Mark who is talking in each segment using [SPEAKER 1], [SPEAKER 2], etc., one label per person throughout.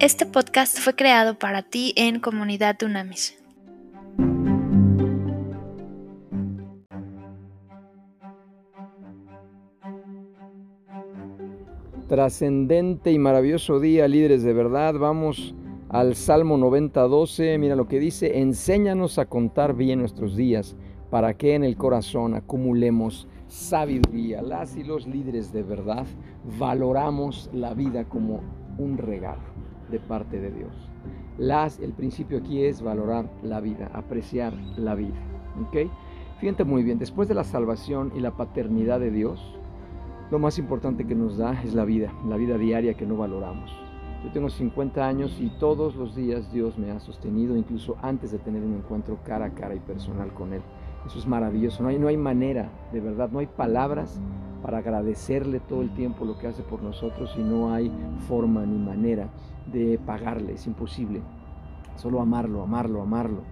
[SPEAKER 1] Este podcast fue creado para ti en Comunidad Dunamis.
[SPEAKER 2] Trascendente y maravilloso día, líderes de verdad. Vamos al Salmo 90:12. Mira lo que dice: Enséñanos a contar bien nuestros días, para que en el corazón acumulemos sabiduría. Las y los líderes de verdad valoramos la vida como un regalo de parte de Dios. Las, el principio aquí es valorar la vida, apreciar la vida. ¿ok? Fíjate muy bien, después de la salvación y la paternidad de Dios, lo más importante que nos da es la vida, la vida diaria que no valoramos. Yo tengo 50 años y todos los días Dios me ha sostenido, incluso antes de tener un encuentro cara a cara y personal con Él. Eso es maravilloso, no hay, no hay manera, de verdad, no hay palabras para agradecerle todo el tiempo lo que hace por nosotros y no hay forma ni manera de pagarle, es imposible. Solo amarlo, amarlo, amarlo,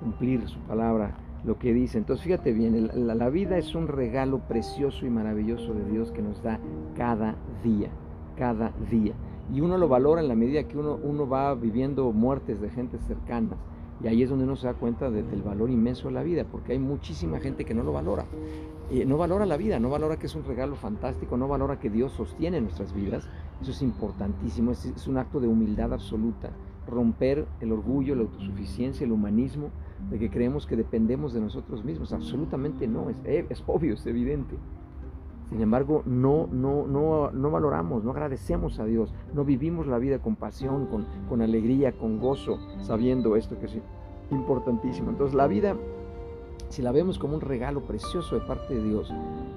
[SPEAKER 2] cumplir su palabra, lo que dice. Entonces fíjate bien, la, vida es un regalo precioso y maravilloso de Dios que nos da cada día, cada día. Y uno lo valora en la medida que uno, uno va viviendo muertes de gente cercanas. Y ahí es donde uno se da cuenta del valor inmenso de la vida, porque hay muchísima gente que no lo valora. Eh, no valora la vida, no valora que es un regalo fantástico, no valora que Dios sostiene nuestras vidas. Eso es importantísimo, es, un acto de humildad absoluta. Romper el orgullo, la autosuficiencia, el humanismo, de que creemos que dependemos de nosotros mismos. Absolutamente no, es, eh, es obvio, es evidente. Sin embargo, no, no, no, no valoramos, no agradecemos a Dios, no vivimos la vida con pasión, con, con alegría, con gozo, sabiendo esto que es importantísimo. Entonces la vida, si la vemos como un regalo precioso de parte de Dios,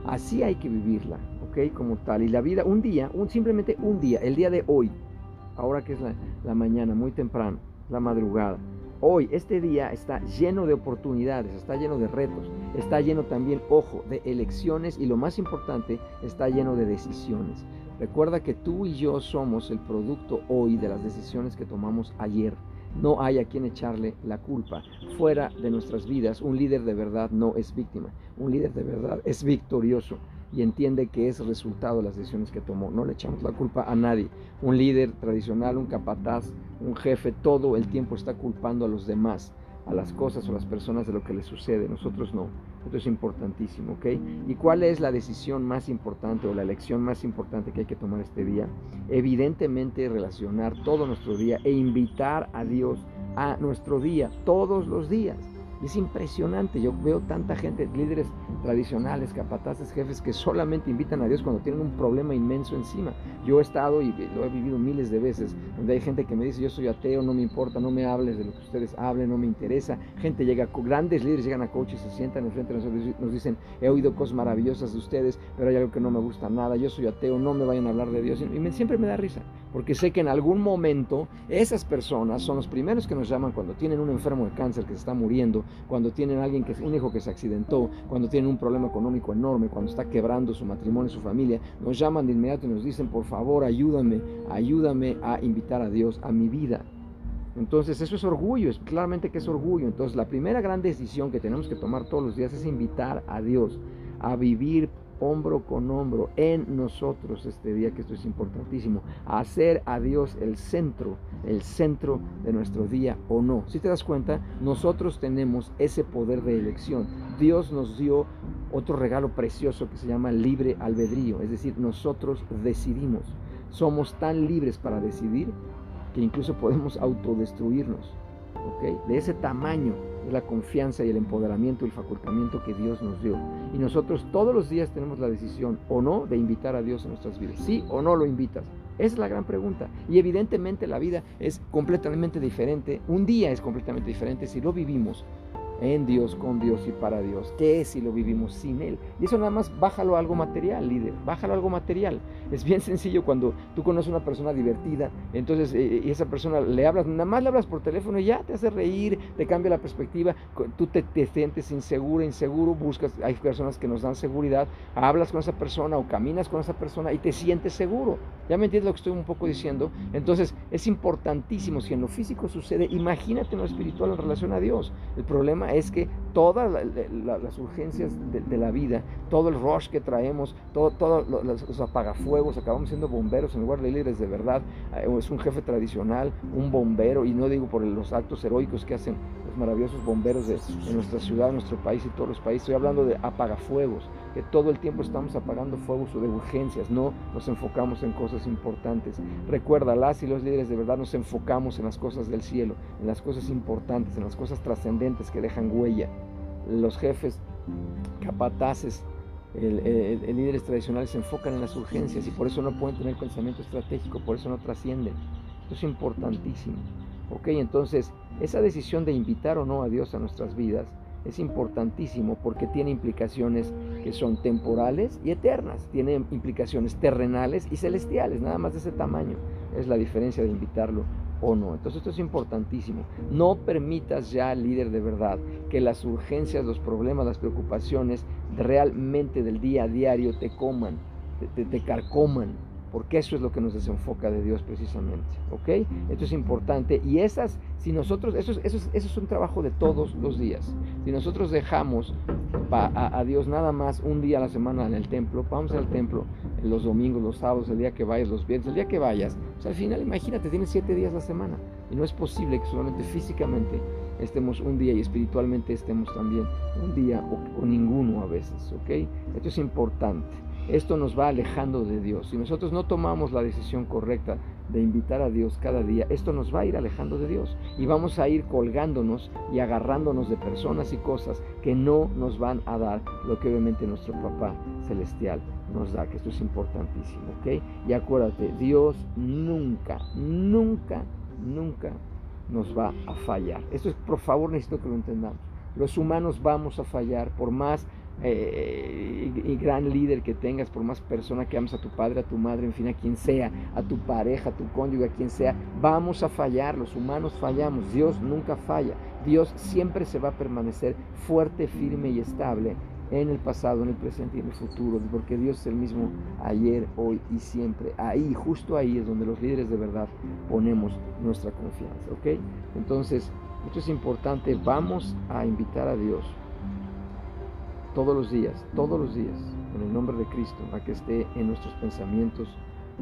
[SPEAKER 2] así hay que vivirla, ¿ok? Como tal. Y la vida, un día, un, simplemente un día, el día de hoy, ahora que es la, la mañana, muy temprano, la madrugada, Hoy, este día está lleno de oportunidades, está lleno de retos, está lleno también, ojo, de elecciones y lo más importante, está lleno de decisiones. Recuerda que tú y yo somos el producto hoy de las decisiones que tomamos ayer. No hay a quien echarle la culpa. Fuera de nuestras vidas, un líder de verdad no es víctima. Un líder de verdad es victorioso y entiende que es resultado de las decisiones que tomó. No le echamos la culpa a nadie. Un líder tradicional, un capataz, un jefe, todo el tiempo está culpando a los demás, a las cosas o a las personas de lo que les sucede. Nosotros no. Esto es importantísimo, ¿ok? ¿Y cuál es la decisión más importante o la elección más importante que hay que tomar este día? Evidentemente relacionar todo nuestro día e invitar a Dios a nuestro día todos los días. Es impresionante, yo veo tanta gente, líderes tradicionales, capataces, jefes, que solamente invitan a Dios cuando tienen un problema inmenso encima. Yo he estado y lo he vivido miles de veces, donde hay gente que me dice, yo soy ateo, no me importa, no me hables de lo que ustedes hablen, no me interesa. Gente llega, grandes líderes llegan a coaches, se sientan enfrente de nosotros nos dicen, he oído cosas maravillosas de ustedes, pero hay algo que no me gusta nada, yo soy ateo, no me vayan a hablar de Dios. Y me, siempre me da risa, porque sé que en algún momento esas personas son los primeros que nos llaman cuando tienen un enfermo de cáncer que se está muriendo, cuando tienen alguien que un hijo que se accidentó, cuando tienen un problema económico enorme, cuando está quebrando su matrimonio, su familia, nos llaman de inmediato y nos dicen, por favor, ayúdame, ayúdame a invitar a Dios a mi vida. Entonces eso es orgullo, es claramente que es orgullo. Entonces la primera gran decisión que tenemos que tomar todos los días es invitar a Dios a vivir hombro con hombro en nosotros este día, que esto es importantísimo, hacer a Dios el centro, el centro de nuestro día o no. Si te das cuenta, nosotros tenemos ese poder de elección. Dios nos dio otro regalo precioso que se llama libre albedrío, es decir, nosotros decidimos. Somos tan libres para decidir que incluso podemos autodestruirnos. De ese tamaño es la confianza y el empoderamiento y el facultamiento que Dios nos dio. Y nosotros todos los días tenemos la decisión o no de invitar a Dios a nuestras vidas. Sí o no lo invitas. Esa es la gran pregunta. Y evidentemente la vida es completamente diferente. Un día es completamente diferente si lo vivimos en Dios, con Dios y para Dios. ¿Qué es si lo vivimos sin Él? Y eso nada más bájalo a algo material, líder, bájalo a algo material. Es bien sencillo cuando tú conoces a una persona divertida, entonces eh, y esa persona le hablas, nada más le hablas por teléfono y ya te hace reír, te cambia la perspectiva, tú te, te sientes inseguro, inseguro, buscas, hay personas que nos dan seguridad, hablas con esa persona o caminas con esa persona y te sientes seguro. ¿Ya me entiendes lo que estoy un poco diciendo? Entonces es importantísimo, si en lo físico sucede, imagínate en lo espiritual en relación a Dios. El problema है इसके todas las urgencias de, la vida, todo el rush que traemos, todos todo los, apagafuegos, acabamos siendo bomberos en lugar de líderes de verdad. Eh, es un jefe tradicional, un bombero, y no digo por los actos heroicos que hacen los maravillosos bomberos de, nuestra ciudad, nuestro país y todos los países. Estoy hablando de apagafuegos, que todo el tiempo estamos apagando fuegos de urgencias, no nos enfocamos en cosas importantes. Recuerda, las y los líderes de verdad nos enfocamos en las cosas del cielo, en las cosas importantes, en las cosas trascendentes que dejan huella los jefes, capataces, el, líderes tradicionales se enfocan en las urgencias y por eso no pueden tener pensamiento estratégico, por eso no trascienden. Esto es importantísimo. ¿Ok? Entonces, esa decisión de invitar o no a Dios a nuestras vidas es importantísimo porque tiene implicaciones que son temporales y eternas, tiene implicaciones terrenales y celestiales, nada más de ese tamaño. Es la diferencia de invitarlo o no. Entonces esto es importantísimo. No permitas ya, líder de verdad, que las urgencias, los problemas, las preocupaciones realmente del día a diario te coman, te, carcoman porque eso es lo que nos desenfoca de Dios precisamente, ¿ok? Esto es importante y esas, si nosotros, eso es, eso es, eso es un trabajo de todos los días, si nosotros dejamos a, Dios nada más un día a la semana en el templo, vamos al templo los domingos, los sábados, el día que vayas, los viernes, el día que vayas, o al final imagínate, tienes siete días la semana y no es posible que solamente físicamente estemos un día y espiritualmente estemos también un día o, o ninguno a veces, ¿ok? Esto es importante esto nos va alejando de Dios. Si nosotros no tomamos la decisión correcta de invitar a Dios cada día, esto nos va a ir alejando de Dios y vamos a ir colgándonos y agarrándonos de personas y cosas que no nos van a dar lo que obviamente nuestro papá celestial nos da, que esto es importantísimo, ¿ok? Y acuérdate, Dios nunca, nunca, nunca nos va a fallar. Esto es, por favor, necesito que lo entendamos. Los humanos vamos a fallar por más eh, y, gran líder que tengas, por más persona que ames a tu padre, a tu madre, en fin, a quien sea, a tu pareja, a tu cónyuge, a quien sea, vamos a fallar, los humanos fallamos, Dios nunca falla, Dios siempre se va a permanecer fuerte, firme y estable en el pasado, en el presente y en el futuro, porque Dios es el mismo ayer, hoy y siempre. Ahí, justo ahí es donde los líderes de verdad ponemos nuestra confianza, ¿ok? Entonces, esto es importante, vamos a invitar a Dios todos los días, todos los días, en el nombre de Cristo, a que esté en nuestros pensamientos,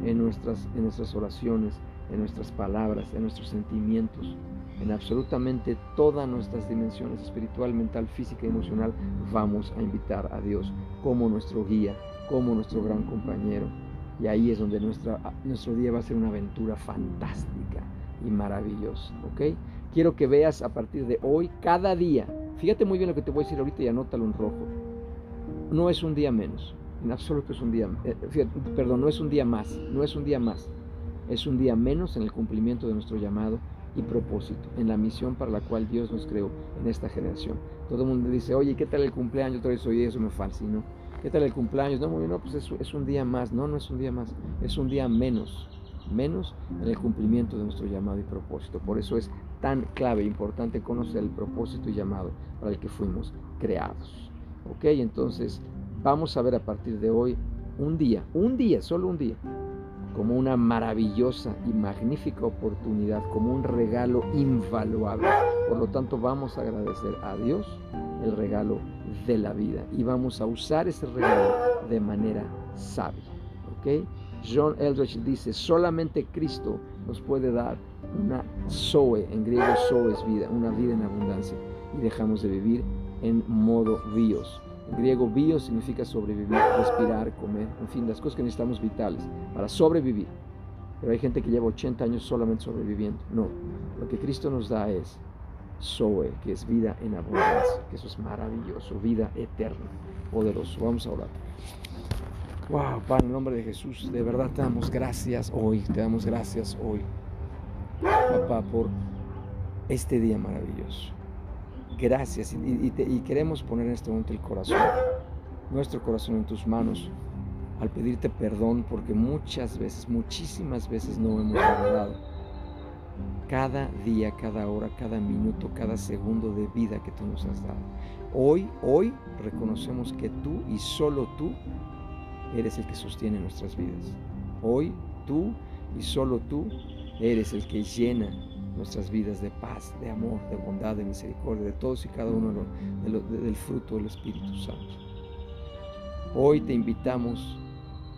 [SPEAKER 2] en nuestras, en nuestras oraciones, en nuestras palabras, en nuestros sentimientos, en absolutamente todas nuestras dimensiones espiritual, mental, física y emocional, vamos a invitar a Dios como nuestro guía, como nuestro gran compañero. Y ahí es donde nuestra, nuestro día va a ser una aventura fantástica y maravillosa. ¿ok? Quiero que veas a partir de hoy, cada día, fíjate muy bien lo que te voy a decir ahorita y anótalo en rojo no es un día menos, en absoluto es un día, eh, perdón, no es un día más, no es un día más, es un día menos en el cumplimiento de nuestro llamado y propósito, en la misión para la cual Dios nos creó en esta generación. Todo el mundo dice, oye, ¿qué tal el cumpleaños? Otra vez, oye, eso me fascinó. ¿Qué tal el cumpleaños? No, no, pues es, es un día más. No, no es un día más, es un día menos, menos en el cumplimiento de nuestro llamado y propósito. Por eso es tan clave e importante conocer el propósito y llamado para el que fuimos creados. ¿Ok? Entonces vamos a ver a partir de hoy un día, un día, solo un día, como una maravillosa y magnífica oportunidad, como un regalo invaluable. Por lo tanto, vamos a agradecer a Dios el regalo de la vida y vamos a usar ese regalo de manera sabia. ¿ok? John Eldridge dice, solamente Cristo nos puede dar una Zoe, en griego Zoe es vida, una vida en abundancia y dejamos de vivir en modo bios. En griego, bios significa sobrevivir, respirar, comer, en fin, las cosas que necesitamos vitales para sobrevivir. Pero hay gente que lleva 80 años solamente sobreviviendo. No, lo que Cristo nos da es Zoe, que es vida en abundancia, que eso es maravilloso, vida eterna, poderoso. Vamos a orar. Wow, Padre, en nombre de Jesús, de verdad te damos gracias hoy, te damos gracias hoy, papá, por este día maravilloso gracias y, queremos poner en este momento el corazón, nuestro corazón en tus manos al pedirte perdón porque muchas veces, muchísimas veces no hemos valorado cada día, cada hora, cada minuto, cada segundo de vida que tú nos has dado. Hoy, hoy reconocemos que tú y solo tú eres el que sostiene nuestras vidas. Hoy tú y solo tú eres el que llena nuestras vidas de paz, de amor, de bondad, de misericordia, de todos y cada uno del fruto del Espíritu Santo. Hoy te invitamos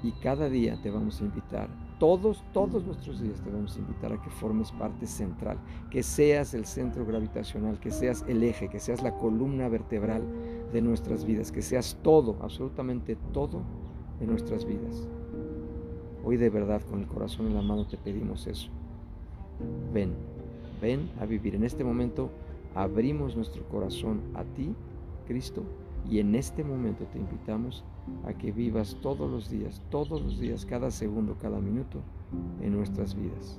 [SPEAKER 2] y cada día te vamos a invitar todos, todos nuestros días te vamos a invitar a que formes parte central, que seas el centro gravitacional, que seas el eje, que seas la columna vertebral de nuestras vidas, que seas todo, absolutamente todo en nuestras vidas. Hoy de verdad con el corazón en la mano te pedimos eso. Ven, ven a vivir. En este momento abrimos nuestro corazón a ti, Cristo, y en este momento te invitamos a que vivas todos los días, todos los días, cada segundo, cada minuto en nuestras vidas.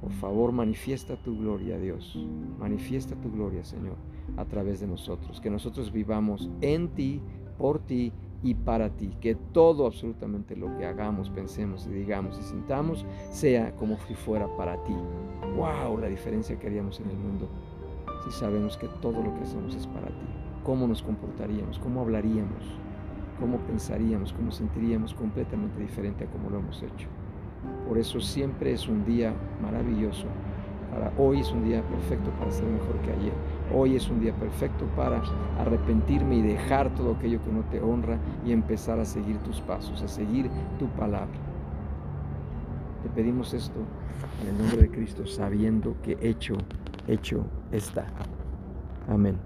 [SPEAKER 2] Por favor, manifiesta tu gloria, Dios. Manifiesta tu gloria, Señor, a través de nosotros. Que nosotros vivamos en ti, por ti y para ti. Que todo, absolutamente lo que hagamos, pensemos y digamos y sintamos, sea como si fuera para ti. ¡Wow! La diferencia que haríamos en el mundo si sabemos que todo lo que hacemos es para ti. ¿Cómo nos comportaríamos? ¿Cómo hablaríamos? ¿Cómo pensaríamos? ¿Cómo sentiríamos completamente diferente a como lo hemos hecho? Por eso siempre es un día maravilloso. Hoy es un día perfecto para ser mejor que ayer. Hoy es un día perfecto para arrepentirme y dejar todo aquello que no te honra y empezar a seguir tus pasos, a seguir tu palabra. Te pedimos esto en el nombre de Cristo, sabiendo que hecho, hecho está. Amén.